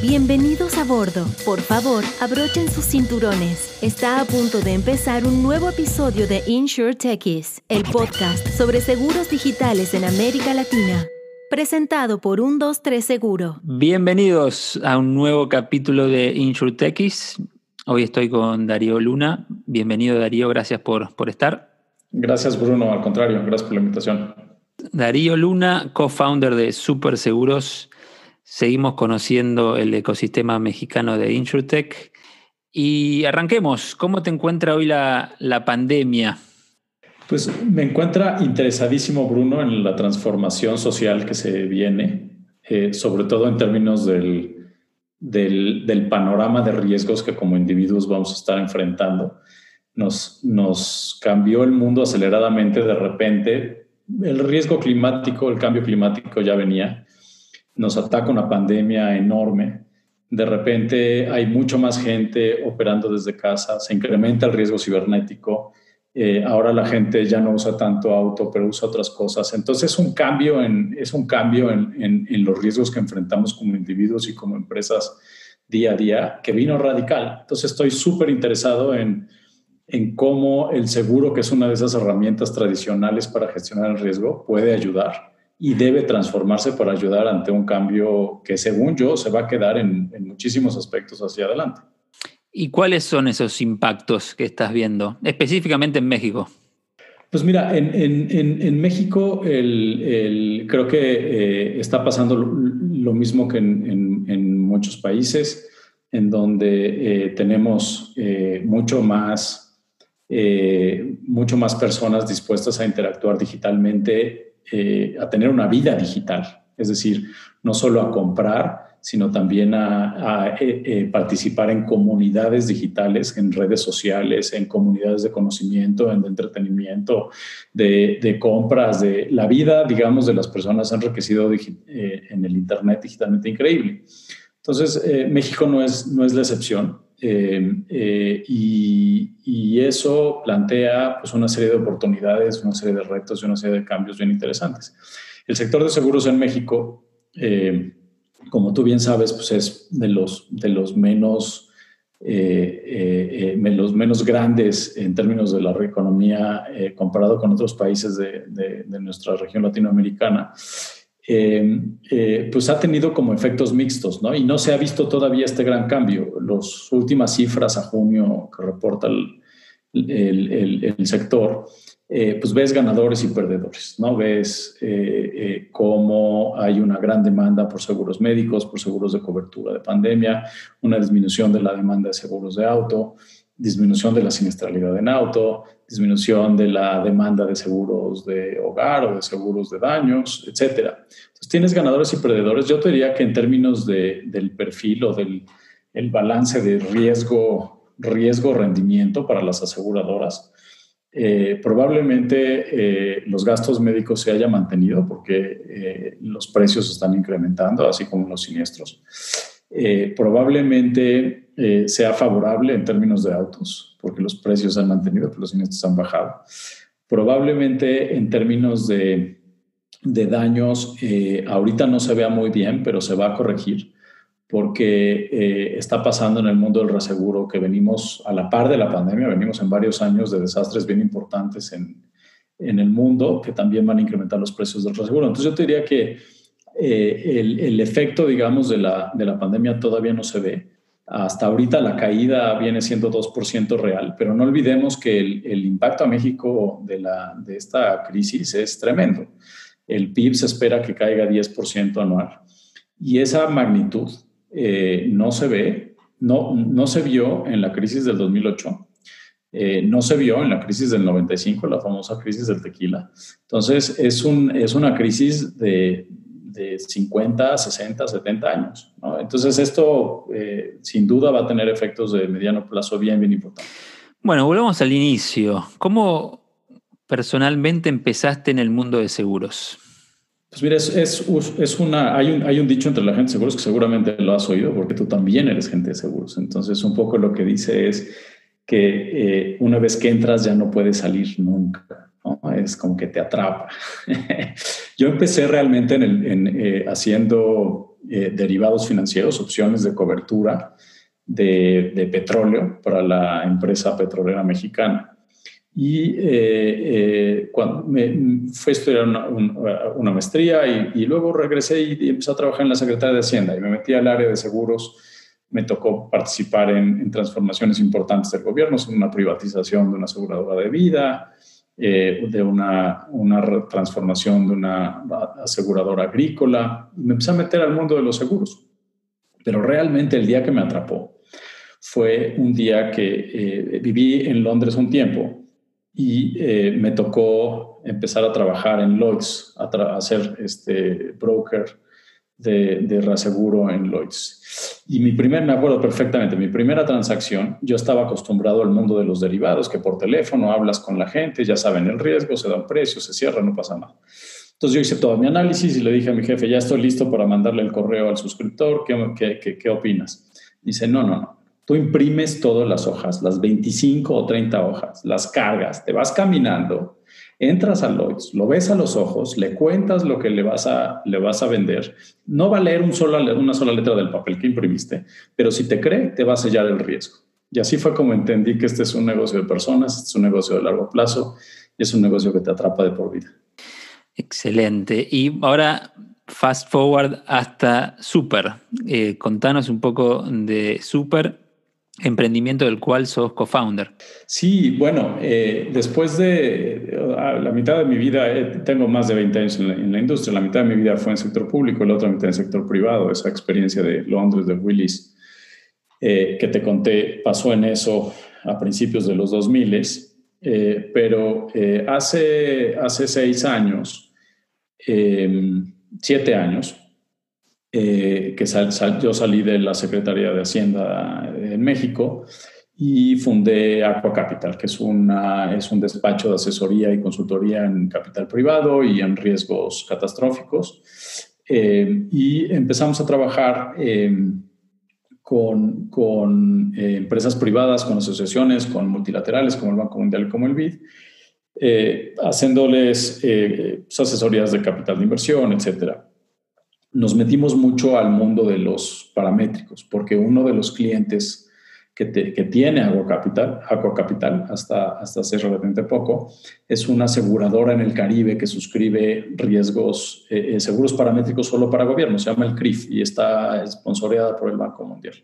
Bienvenidos a bordo. Por favor, abrochen sus cinturones. Está a punto de empezar un nuevo episodio de Insure Techies, el podcast sobre seguros digitales en América Latina. Presentado por un 23 Seguro. Bienvenidos a un nuevo capítulo de Insure Techies. Hoy estoy con Darío Luna. Bienvenido Darío, gracias por, por estar. Gracias Bruno, al contrario, gracias por la invitación. Darío Luna, co-founder de Super Seguros. Seguimos conociendo el ecosistema mexicano de InsurTech. Y arranquemos. ¿Cómo te encuentra hoy la, la pandemia? Pues me encuentra interesadísimo, Bruno, en la transformación social que se viene, eh, sobre todo en términos del, del, del, panorama de riesgos que como individuos vamos a estar enfrentando. Nos, nos cambió el mundo aceleradamente de repente. El riesgo climático, el cambio climático ya venía nos ataca una pandemia enorme, de repente hay mucho más gente operando desde casa, se incrementa el riesgo cibernético, eh, ahora la gente ya no usa tanto auto, pero usa otras cosas. Entonces es un cambio, en, es un cambio en, en, los riesgos que enfrentamos como individuos y como empresas día a día, que vino radical. Entonces estoy súper interesado en, en cómo el seguro, que es una de esas herramientas tradicionales para gestionar el riesgo, puede ayudar y debe transformarse para ayudar ante un cambio que, según yo, se va a quedar en, muchísimos aspectos hacia adelante. ¿Y cuáles son esos impactos que estás viendo, específicamente en México? Pues mira, en, en, en México el, el, creo que eh, está pasando lo, mismo que en, muchos países, en donde eh, tenemos eh, mucho más, mucho más personas dispuestas a interactuar digitalmente eh, a tener una vida digital, es decir, no solo a comprar, sino también a, eh, eh, participar en comunidades digitales, en redes sociales, en comunidades de conocimiento, en de entretenimiento, de, compras, de la vida, digamos, de las personas enriquecido en el Internet digitalmente increíble. Entonces, México no es, no es la excepción. Y, y, eso plantea pues, una serie de oportunidades, una serie de retos y una serie de cambios bien interesantes. El sector de seguros en México, eh, como tú bien sabes, pues es de los, de los menos, eh, eh, los menos grandes en términos de la economía comparado con otros países de, de nuestra región latinoamericana. Eh, pues ha tenido como efectos mixtos, ¿no? Y no se ha visto todavía este gran cambio. Las últimas cifras a junio que reporta el, sector, eh, pues ves ganadores y perdedores, ¿no? Ves eh, cómo hay una gran demanda por seguros médicos, por seguros de cobertura de pandemia, una disminución de la demanda de seguros de auto, disminución de la siniestralidad en auto, disminución de la demanda de seguros de hogar o de seguros de daños, etcétera. Entonces tienes ganadores y perdedores. Yo te diría que en términos de, del perfil o del el balance de riesgo, riesgo rendimiento para las aseguradoras, eh, probablemente eh, los gastos médicos se hayan mantenido porque eh, los precios están incrementando, así como los siniestros. probablemente eh, sea favorable en términos de autos, porque los precios han mantenido, pero los siniestros han bajado. Probablemente en términos de, de daños, eh, ahorita no se vea muy bien, pero se va a corregir porque eh, está pasando en el mundo del reseguro que venimos a la par de la pandemia, venimos en varios años de desastres bien importantes en, en el mundo que también van a incrementar los precios del reseguro. Entonces yo te diría que el, el, efecto, digamos, de la, de la pandemia todavía no se ve, hasta ahorita la caída viene siendo 2% real, pero no olvidemos que el, impacto a México de, la, de esta crisis es tremendo. El PIB se espera que caiga 10% anual y esa magnitud eh, no se ve, no, no se vio en la crisis del 2008. Eh, no se vio en la crisis del 95, la famosa crisis del tequila. Entonces, es, un, es una crisis de, de 50, 60, 70 años. Entonces esto eh, sin duda va a tener efectos de mediano plazo bien, bien importantes. Bueno, volvamos al inicio. ¿Cómo personalmente empezaste en el mundo de seguros? Pues mira, es, es, una, hay un, hay un dicho entre la gente de seguros que seguramente lo has oído porque tú también eres gente de seguros. Entonces un poco lo que dice es que eh, una vez que entras ya no puedes salir nunca. Es como que te atrapa. Yo empecé realmente en eh, haciendo eh, derivados financieros, opciones de cobertura de, petróleo para la empresa petrolera mexicana. Y cuando me, fui a estudiar una, maestría y, luego regresé y, y, empecé a trabajar en la Secretaría de Hacienda y me metí al área de seguros me tocó participar en, transformaciones importantes del gobierno, una privatización de una aseguradora de vida, eh, de una, una, transformación de una aseguradora agrícola. me empecé a meter al mundo de los seguros. Pero realmente el día que me atrapó fue un día que eh, viví en Londres un tiempo y eh, me tocó empezar a trabajar en Lloyds, a, a ser este broker de, de reaseguro en Lloyds. Y mi primer, me acuerdo perfectamente, mi primera transacción, yo estaba acostumbrado al mundo de los derivados, que por teléfono hablas con la gente, ya saben el riesgo, se da un precio, se cierra, no pasa nada. Entonces yo hice todo mi análisis y le dije a mi jefe, ya estoy listo para mandarle el correo al suscriptor, ¿qué, qué, qué, opinas? Dice, no, no, no. Tú imprimes todas las hojas, las 25 o 30 hojas, las cargas, te vas caminando Entras a Lloyds, lo ves a los ojos, le cuentas lo que le vas a, le vas a vender. No va a leer un una sola letra del papel que imprimiste, pero si te cree, te va a sellar el riesgo. Y así fue como entendí que este es un negocio de personas, este es un negocio de largo plazo y es un negocio que te atrapa de por vida. Excelente. Y ahora fast forward hasta Super. Eh, contanos un poco de Super emprendimiento del cual sos co-founder. Sí, bueno, eh, después de la mitad de mi vida, eh, tengo más de 20 años en la, industria, la mitad de mi vida fue en sector público, la otra mitad en sector privado, esa experiencia de Londres, de Willis, eh, que te conté, pasó en eso a principios de los 2000, pero hace, hace seis años, siete años, eh, que yo salí de la Secretaría de Hacienda en México y fundé Aqua Capital, que es, una, es un despacho de asesoría y consultoría en capital privado y en riesgos catastróficos. Eh, y empezamos a trabajar em, con, con eh, empresas privadas, con asociaciones, con multilaterales como el Banco Mundial como el BID, haciéndoles asesorías de capital de inversión, etcétera nos metimos mucho al mundo de los paramétricos, porque uno de los clientes que, tiene Agua Capital, Agua Capital hasta, hasta hace relativamente poco, es una aseguradora en el Caribe que suscribe riesgos, eh, eh, seguros paramétricos solo para gobierno, se llama el CRIF y está sponsoreada por el Banco Mundial.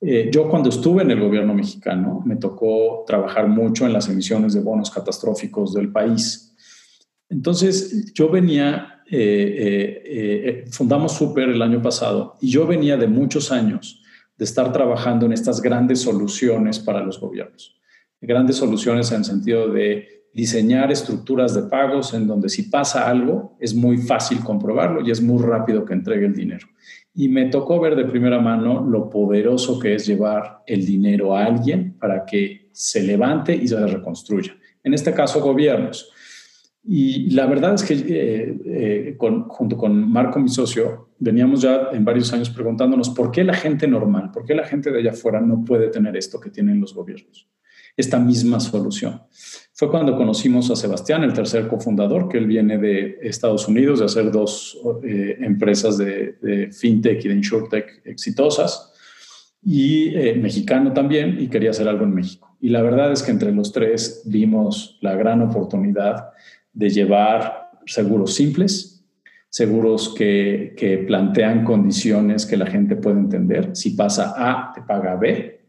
Eh, yo cuando estuve en el gobierno mexicano me tocó trabajar mucho en las emisiones de bonos catastróficos del país. Entonces yo venía eh, eh, eh, fundamos Super el año pasado y yo venía de muchos años de estar trabajando en estas grandes soluciones para los gobiernos. Grandes soluciones en el sentido de diseñar estructuras de pagos en donde si pasa algo es muy fácil comprobarlo y es muy rápido que entregue el dinero. Y me tocó ver de primera mano lo poderoso que es llevar el dinero a alguien para que se levante y se reconstruya. En este caso, gobiernos. Y la verdad es que eh, eh, junto con Marco, mi socio, veníamos ya en varios años preguntándonos por qué la gente normal, por qué la gente de allá afuera no puede tener esto que tienen los gobiernos, esta misma solución. Fue cuando conocimos a Sebastián, el tercer cofundador, que él viene de Estados Unidos, de hacer dos eh, empresas de, fintech y de insurtech exitosas, y mexicano también, y quería hacer algo en México. Y la verdad es que entre los tres vimos la gran oportunidad de llevar seguros simples, seguros que, que, plantean condiciones que la gente puede entender. Si pasa A, te paga B.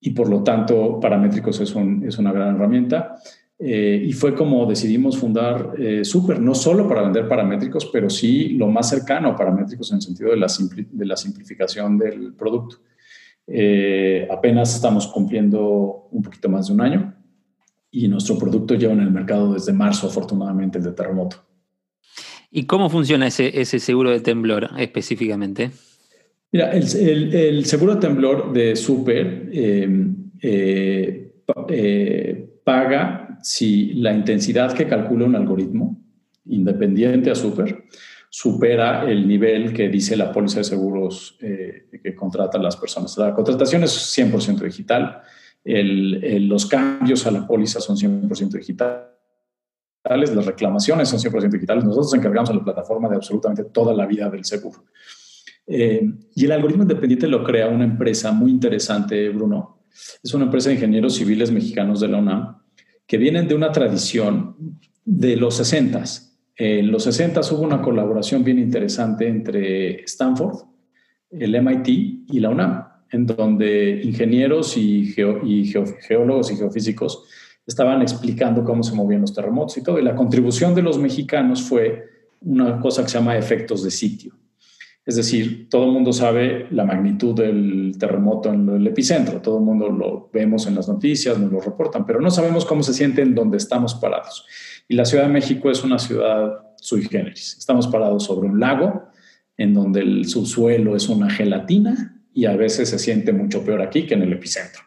Y por lo tanto, Paramétricos es, un, es una gran herramienta. Eh, y fue como decidimos fundar eh, Super, no solo para vender paramétricos, pero sí lo más cercano a paramétricos en el sentido de la, de la simplificación del producto. Eh, apenas estamos cumpliendo un poquito más de un año y nuestro producto lleva en el mercado desde marzo, afortunadamente, el de terremoto. ¿Y cómo funciona ese, ese seguro de temblor específicamente? Mira, el, el, seguro de temblor de Super em, eh, eh, paga si la intensidad que calcula un algoritmo independiente a Super supera el nivel que dice la póliza de seguros eh, que contratan las personas. La contratación es 100% digital los cambios a la póliza son 100% digitales, las reclamaciones son 100% digitales. Nosotros encargamos a la plataforma de absolutamente toda la vida del seguro. Eh, y el algoritmo independiente lo crea una empresa muy interesante, Bruno. Es una empresa de ingenieros civiles mexicanos de la UNAM que vienen de una tradición de los 60. En los 60 hubo una colaboración bien interesante entre Stanford, el MIT y la UNAM, en donde ingenieros y, geólogos y geofísicos estaban explicando cómo se movían los terremotos y todo. Y la contribución de los mexicanos fue una cosa que se llama efectos de sitio. Es decir, todo el mundo sabe la magnitud del terremoto en el epicentro, todo el mundo lo vemos en las noticias, nos lo reportan, pero no sabemos cómo se siente en donde estamos parados. Y la Ciudad de México es una ciudad sui generis. Estamos parados sobre un lago en donde el subsuelo es una gelatina y a veces se siente mucho peor aquí que en el epicentro.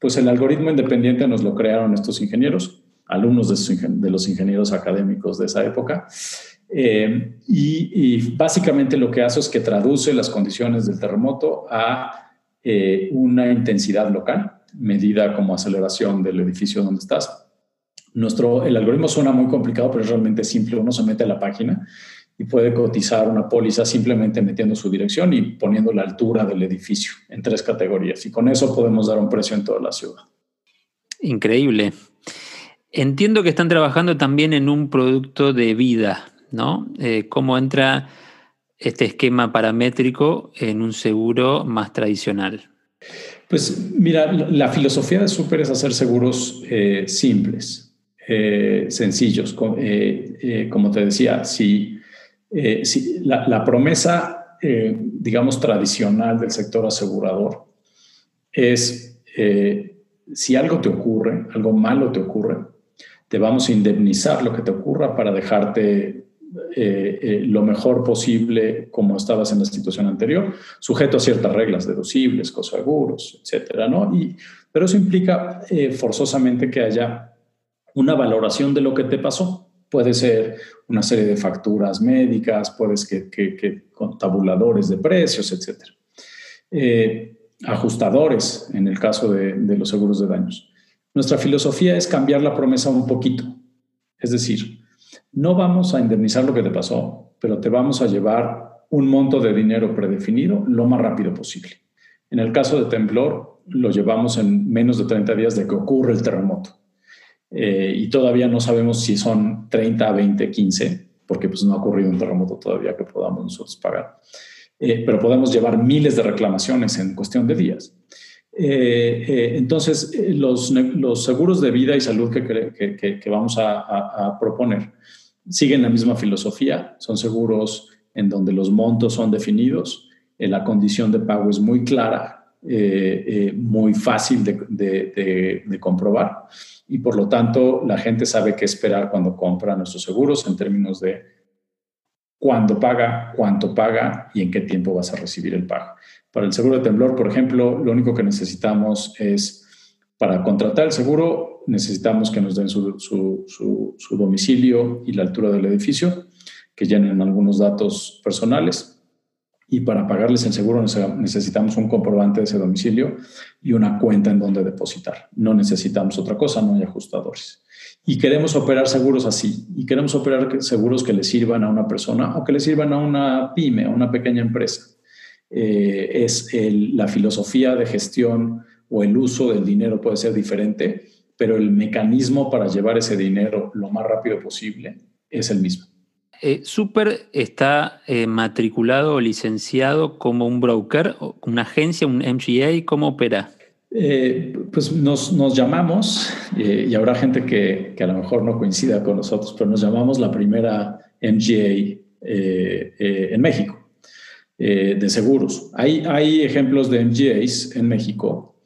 Pues el algoritmo independiente nos lo crearon estos ingenieros, alumnos de, los ingenieros académicos de esa época. Eh, y, básicamente lo que hace es que traduce las condiciones del terremoto a eh, una intensidad local, medida como aceleración del edificio donde estás. Nuestro, el algoritmo suena muy complicado, pero es realmente simple. Uno se mete a la página y puede cotizar una póliza simplemente metiendo su dirección y poniendo la altura del edificio en tres categorías. Y con eso podemos dar un precio en toda la ciudad. Increíble. Entiendo que están trabajando también en un producto de vida, ¿no? Eh, ¿Cómo entra este esquema paramétrico en un seguro más tradicional? Pues mira, la filosofía de Super es hacer seguros eh, simples, eh, sencillos. como te decía, si eh, la, promesa, eh, digamos, tradicional del sector asegurador es, eh, si algo te ocurre, algo malo te ocurre, te vamos a indemnizar lo que te ocurra para dejarte lo mejor posible como estabas en la situación anterior, sujeto a ciertas reglas deducibles, coseguros, etcétera, ¿no? Y, pero eso implica forzosamente que haya una valoración de lo que te pasó. Puede ser una serie de facturas médicas, puedes que, que, con tabuladores de precios, etc. Eh, ajustadores en el caso de, de los seguros de daños. Nuestra filosofía es cambiar la promesa un poquito. Es decir, no vamos a indemnizar lo que te pasó, pero te vamos a llevar un monto de dinero predefinido lo más rápido posible. En el caso de temblor, lo llevamos en menos de 30 días de que ocurre el terremoto. Eh, y todavía no sabemos si son 30, 20, 15, porque pues no ha ocurrido un terremoto todavía que podamos nosotros pagar. Eh, pero podemos llevar miles de reclamaciones en cuestión de días. Eh, entonces, los, los, seguros de vida y salud que, que, que vamos a, a, proponer siguen la misma filosofía, son seguros en donde los montos son definidos, la condición de pago es muy clara, muy fácil de, comprobar y por lo tanto la gente sabe qué esperar cuando compra nuestros seguros en términos de cuándo paga, cuánto paga y en qué tiempo vas a recibir el pago. Para el seguro de temblor, por ejemplo, lo único que necesitamos es, para contratar el seguro, necesitamos que nos den su domicilio y la altura del edificio, que llenen algunos datos personales y para pagarles el seguro necesitamos un comprobante de ese domicilio y una cuenta en donde depositar. No necesitamos otra cosa, no hay ajustadores. Y queremos operar seguros así, y queremos operar seguros que le sirvan a una persona o que le sirvan a una pyme, a una pequeña empresa. Eh, es la filosofía de gestión o el uso del dinero puede ser diferente, pero el mecanismo para llevar ese dinero lo más rápido posible es el mismo. Eh, Super está eh, matriculado o licenciado como un broker, una agencia, un MGA, ¿cómo opera? Eh, pues nos, llamamos, y habrá gente que, que, a lo mejor no coincida con nosotros, pero nos llamamos la primera MGA en México de seguros. Hay, hay ejemplos de MGAs en México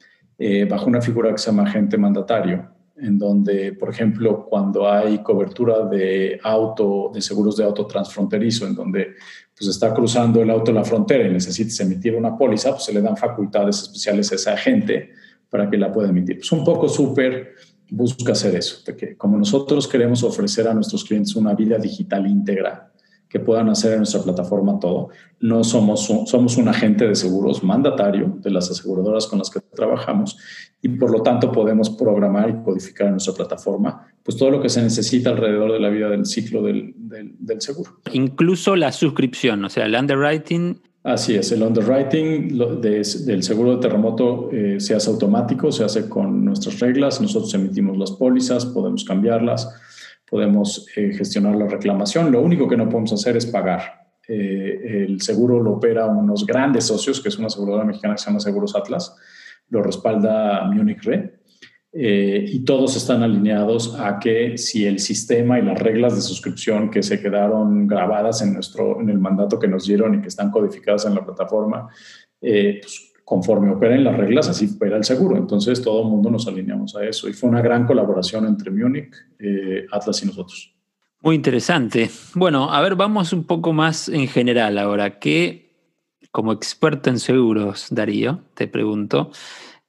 bajo una figura que se llama agente mandatario en donde, por ejemplo, cuando hay cobertura de auto, de seguros de auto transfronterizo, en donde pues está cruzando el auto la frontera y necesitas emitir una póliza, pues se le dan facultades especiales a esa agente para que la pueda emitir. Pues un poco súper busca hacer eso, de que como nosotros queremos ofrecer a nuestros clientes una vida digital íntegra, que puedan hacer en nuestra plataforma todo. No somos un, somos un agente de seguros mandatario de las aseguradoras con las que trabajamos y por lo tanto podemos programar y codificar en nuestra plataforma pues todo lo que se necesita alrededor de la vida del ciclo del, del, seguro. Incluso la suscripción, o sea, el underwriting Así es, el underwriting del seguro de terremoto eh, se hace automático, se hace con nuestras reglas, nosotros emitimos las pólizas, podemos cambiarlas, podemos eh, gestionar la reclamación, lo único que no podemos hacer es pagar. Eh, el seguro lo opera unos grandes socios, que es una aseguradora mexicana que se llama Seguros Atlas, lo respalda Munich Re, eh, y todos están alineados a que si el sistema y las reglas de suscripción que se quedaron grabadas en, nuestro, en el mandato que nos dieron y que están codificadas en la plataforma, eh, pues, conforme operen las reglas, así opera el seguro. Entonces todo el mundo nos alineamos a eso y fue una gran colaboración entre Munich, eh, Atlas y nosotros. Muy interesante. Bueno, a ver, vamos un poco más en general ahora. ¿Qué, como experto en seguros, Darío, te pregunto,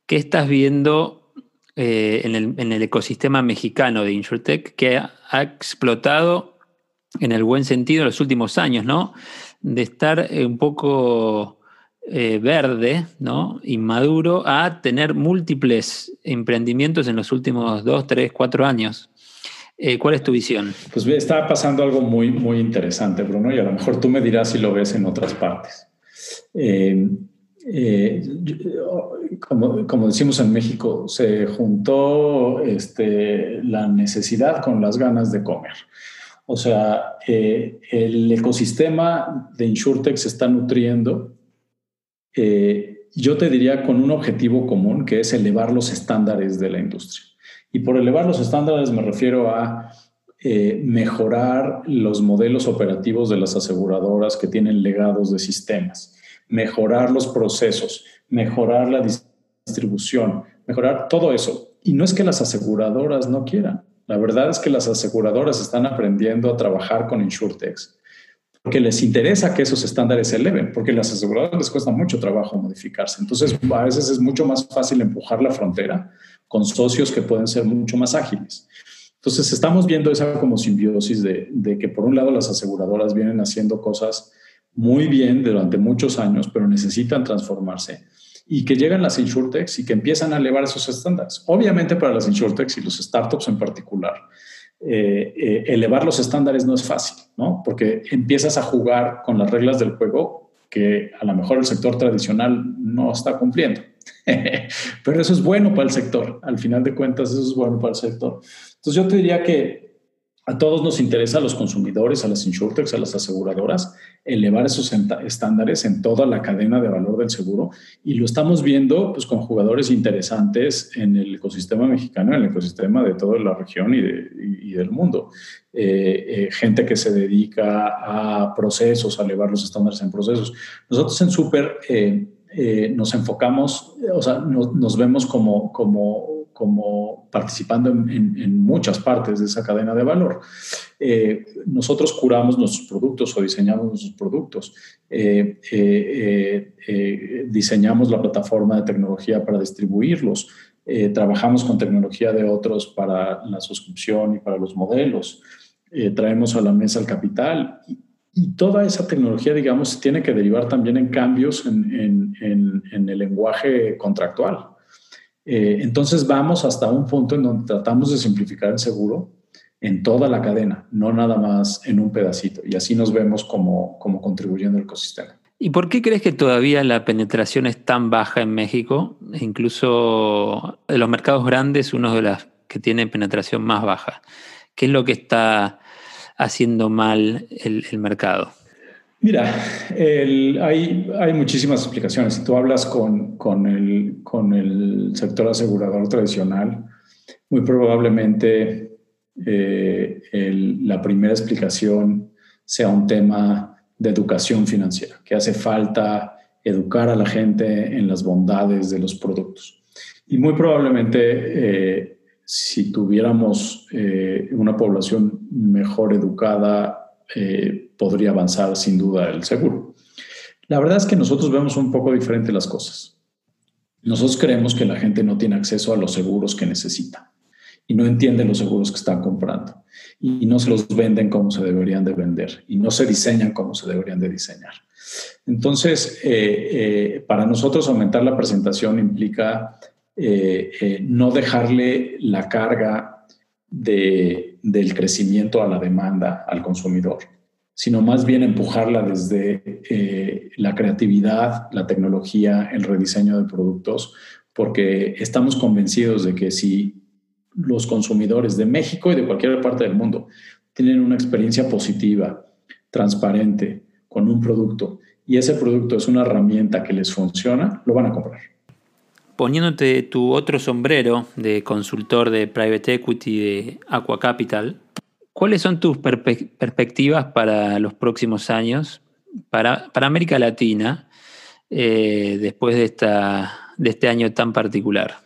qué estás viendo eh, en, el, ecosistema mexicano de InsurTech que ha, explotado en el buen sentido en los últimos años, ¿no? De estar un poco eh, verde, ¿no? Inmaduro, a tener múltiples emprendimientos en los últimos dos, tres, cuatro años. ¿Cuál es tu visión? Pues está pasando algo muy, muy interesante, Bruno, y a lo mejor tú me dirás si lo ves en otras partes. Eh, como, como, decimos en México, se juntó este, la necesidad con las ganas de comer. O sea, eh, el ecosistema de InsurTech se está nutriendo, eh, yo te diría, con un objetivo común, que es elevar los estándares de la industria. Y por elevar los estándares me refiero a mejorar los modelos operativos de las aseguradoras que tienen legados de sistemas mejorar los procesos, mejorar la distribución, mejorar todo eso. Y no es que las aseguradoras no quieran. La verdad es que las aseguradoras están aprendiendo a trabajar con InsurTechs porque les interesa que esos estándares se eleven, porque las aseguradoras les cuesta mucho trabajo modificarse. Entonces, a veces es mucho más fácil empujar la frontera con socios que pueden ser mucho más ágiles. Entonces, estamos viendo esa como simbiosis de, que, por un lado, las aseguradoras vienen haciendo cosas muy bien durante muchos años, pero necesitan transformarse y que llegan las insurtechs y que empiezan a elevar esos estándares. Obviamente para las insurtechs y los startups en particular, eh, eh, elevar los estándares no es fácil, ¿no? Porque empiezas a jugar con las reglas del juego que a lo mejor el sector tradicional no está cumpliendo. Pero eso es bueno para el sector, al final de cuentas eso es bueno para el sector. Entonces yo te diría que a todos nos interesa, a los consumidores, a las insurtechs, a las aseguradoras, elevar esos estándares en toda la cadena de valor del seguro y lo estamos viendo pues, con jugadores interesantes en el ecosistema mexicano, en el ecosistema de toda la región y, del mundo. Eh, eh, gente que se dedica a procesos, a elevar los estándares en procesos. Nosotros en Super eh, nos enfocamos, o sea, nos vemos como, como como participando en, muchas partes de esa cadena de valor. Eh, nosotros curamos nuestros productos o diseñamos nuestros productos, eh, eh, diseñamos la plataforma de tecnología para distribuirlos, trabajamos con tecnología de otros para la suscripción y para los modelos, traemos a la mesa el capital y, toda esa tecnología, digamos, tiene que derivar también en cambios en, en el lenguaje contractual. Eh, entonces vamos hasta un punto en donde tratamos de simplificar el seguro en toda la cadena, no nada más en un pedacito. Y así nos vemos como, como contribuyendo al ecosistema. ¿Y por qué crees que todavía la penetración es tan baja en México? Incluso de los mercados grandes, uno de los que tiene penetración más baja. ¿Qué es lo que está haciendo mal el mercado? Mira, hay, hay, muchísimas explicaciones. Si tú hablas con, con, el, con el sector asegurador tradicional, muy probablemente eh, la primera explicación sea un tema de educación financiera, que hace falta educar a la gente en las bondades de los productos. Y muy probablemente eh, si tuviéramos eh, una población mejor educada, podría avanzar sin duda el seguro. La verdad es que nosotros vemos un poco diferente las cosas. Nosotros creemos que la gente no tiene acceso a los seguros que necesita y no entiende los seguros que están comprando y no se los venden como se deberían de vender y no se diseñan como se deberían de diseñar. Entonces, eh, eh, para nosotros aumentar la presentación implica no dejarle la carga de, del crecimiento a la demanda al consumidor, sino más bien empujarla desde eh, la creatividad, la tecnología, el rediseño de productos, porque estamos convencidos de que si los consumidores de México y de cualquier parte del mundo tienen una experiencia positiva, transparente, con un producto, y ese producto es una herramienta que les funciona, lo van a comprar. Poniéndote tu otro sombrero de consultor de private equity de Aqua Capital, ¿cuáles son tus perspectivas para los próximos años, para, para América Latina, eh, después de, esta, de este año tan particular?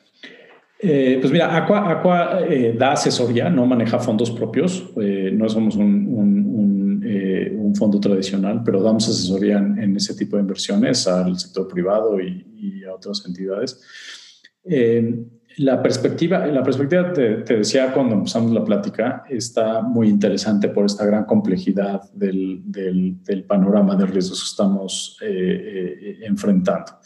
Eh, pues mira, Aqua, eh, da asesoría, no maneja fondos propios, no somos un, un fondo tradicional, pero damos asesoría en, ese tipo de inversiones al sector privado y, a otras entidades. Eh, la perspectiva, la perspectiva te, decía cuando empezamos la plática, está muy interesante por esta gran complejidad del, panorama de riesgos que estamos eh, eh, enfrentando.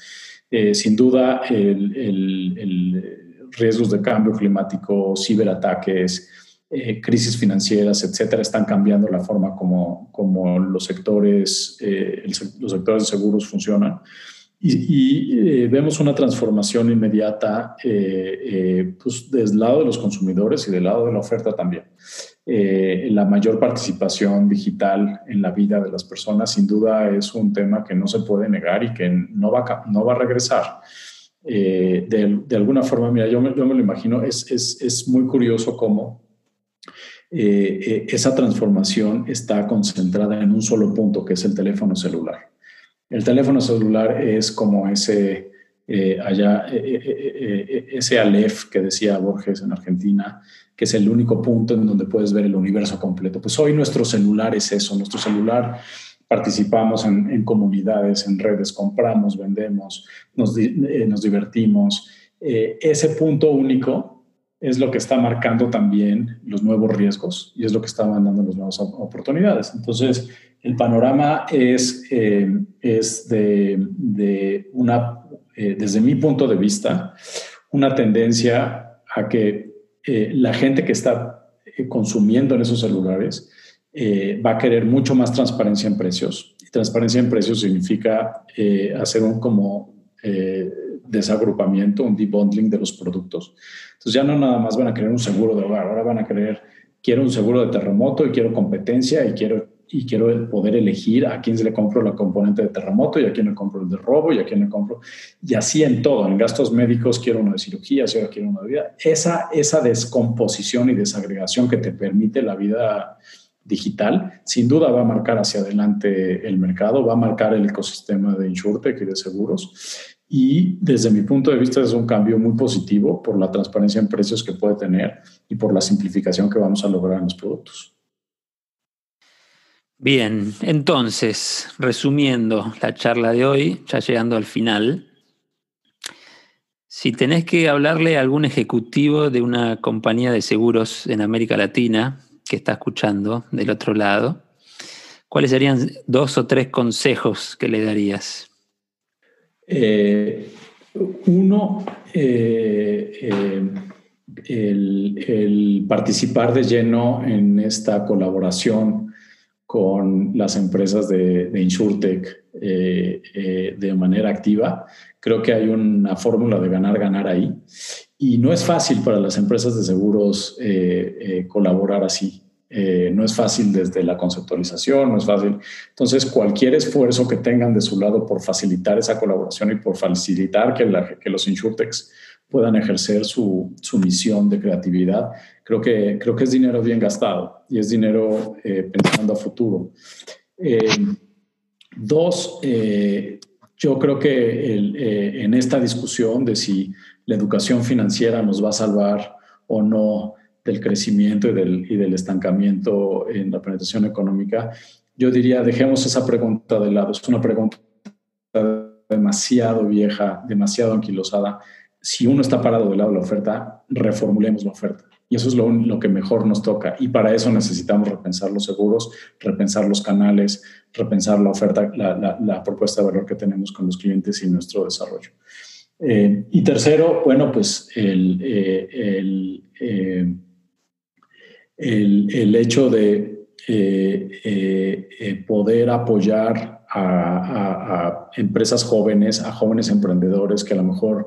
sin duda, el, el, riesgos de cambio climático, ciberataques, eh, crisis financieras, etcétera, están cambiando la forma como, los, sectores, eh, los sectores de seguros funcionan. Y, eh, vemos una transformación inmediata pues, del lado de los consumidores y del lado de la oferta también. la mayor participación digital en la vida de las personas sin duda es un tema que no se puede negar y que no va, no va a regresar. De, de, alguna forma, mira, yo me, yo me lo imagino, es, es, es muy curioso cómo eh, eh, esa transformación está concentrada en un solo punto, que es el teléfono celular. El teléfono celular es como ese, eh, allá, ese Aleph que decía Borges en Argentina, que es el único punto en donde puedes ver el universo completo. Pues hoy nuestro celular es eso, nuestro celular participamos en, comunidades, en redes, compramos, vendemos, nos, nos divertimos. ese punto único es lo que está marcando también los nuevos riesgos y es lo que está mandando las nuevas oportunidades. Entonces, el panorama es, eh, es de, una, eh, desde mi punto de vista, una tendencia a que eh, la gente que está consumiendo en esos celulares va a querer mucho más transparencia en precios. Y transparencia en precios significa hacer un como desagrupamiento, un debundling de los productos. Entonces ya no nada más van a querer un seguro de hogar, ahora van a querer, quiero un seguro de terremoto y quiero competencia y quiero, y quiero poder elegir a quién le compro la componente de terremoto y a quién le compro el de robo y a quién le compro. Y así en todo, en gastos médicos quiero uno de cirugía, quiero uno de vida. Esa, esa descomposición y desagregación que te permite la vida digital, sin duda va a marcar hacia adelante el mercado, va a marcar el ecosistema de InsurTech y de seguros y desde mi punto de vista es un cambio muy positivo por la transparencia en precios que puede tener y por la simplificación que vamos a lograr en los productos. Bien, entonces, resumiendo la charla de hoy, ya llegando al final, si tenés que hablarle a algún ejecutivo de una compañía de seguros en América Latina que está escuchando del otro lado, ¿cuáles serían dos o tres consejos que le darías? Eh, uno, eh, eh, el, participar de lleno en esta colaboración con las empresas de, de InsurTech de manera activa. Creo que hay una fórmula de ganar-ganar ahí. Y no es fácil para las empresas de seguros colaborar así. Eh, no es fácil desde la conceptualización, no es fácil. Entonces, cualquier esfuerzo que tengan de su lado por facilitar esa colaboración y por facilitar que, que los insurtechs puedan ejercer su, su, misión de creatividad, creo que, creo que es dinero bien gastado y es dinero eh, pensando a futuro. Eh, dos, yo creo que en esta discusión de si la educación financiera nos va a salvar o no del crecimiento y del, y del estancamiento en la penetración económica, yo diría, dejemos esa pregunta de lado. Es una pregunta demasiado vieja, demasiado anquilosada. Si uno está parado del lado de la oferta, reformulemos la oferta. Y eso es lo, lo, que mejor nos toca. Y para eso necesitamos repensar los seguros, repensar los canales, repensar la oferta, la, la, propuesta de valor que tenemos con los clientes y nuestro desarrollo. Eh, y tercero, bueno, pues el, eh, el eh, el, hecho de poder apoyar a, empresas jóvenes, a jóvenes emprendedores que a lo mejor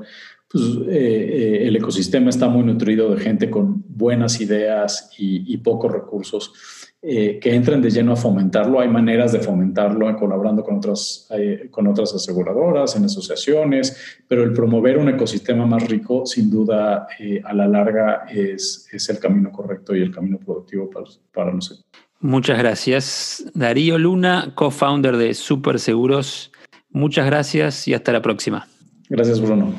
pues, el ecosistema está muy nutrido de gente con buenas ideas y pocos recursos eh, que entren de lleno a fomentarlo. Hay maneras de fomentarlo colaborando con otras, eh, con otras aseguradoras, en asociaciones, pero el promover un ecosistema más rico, sin duda, eh, a la larga es, es, el camino correcto y el camino productivo para, para nosotros. Muchas gracias. Darío Luna, co-founder de Super Seguros. Muchas gracias y hasta la próxima. Gracias, Bruno.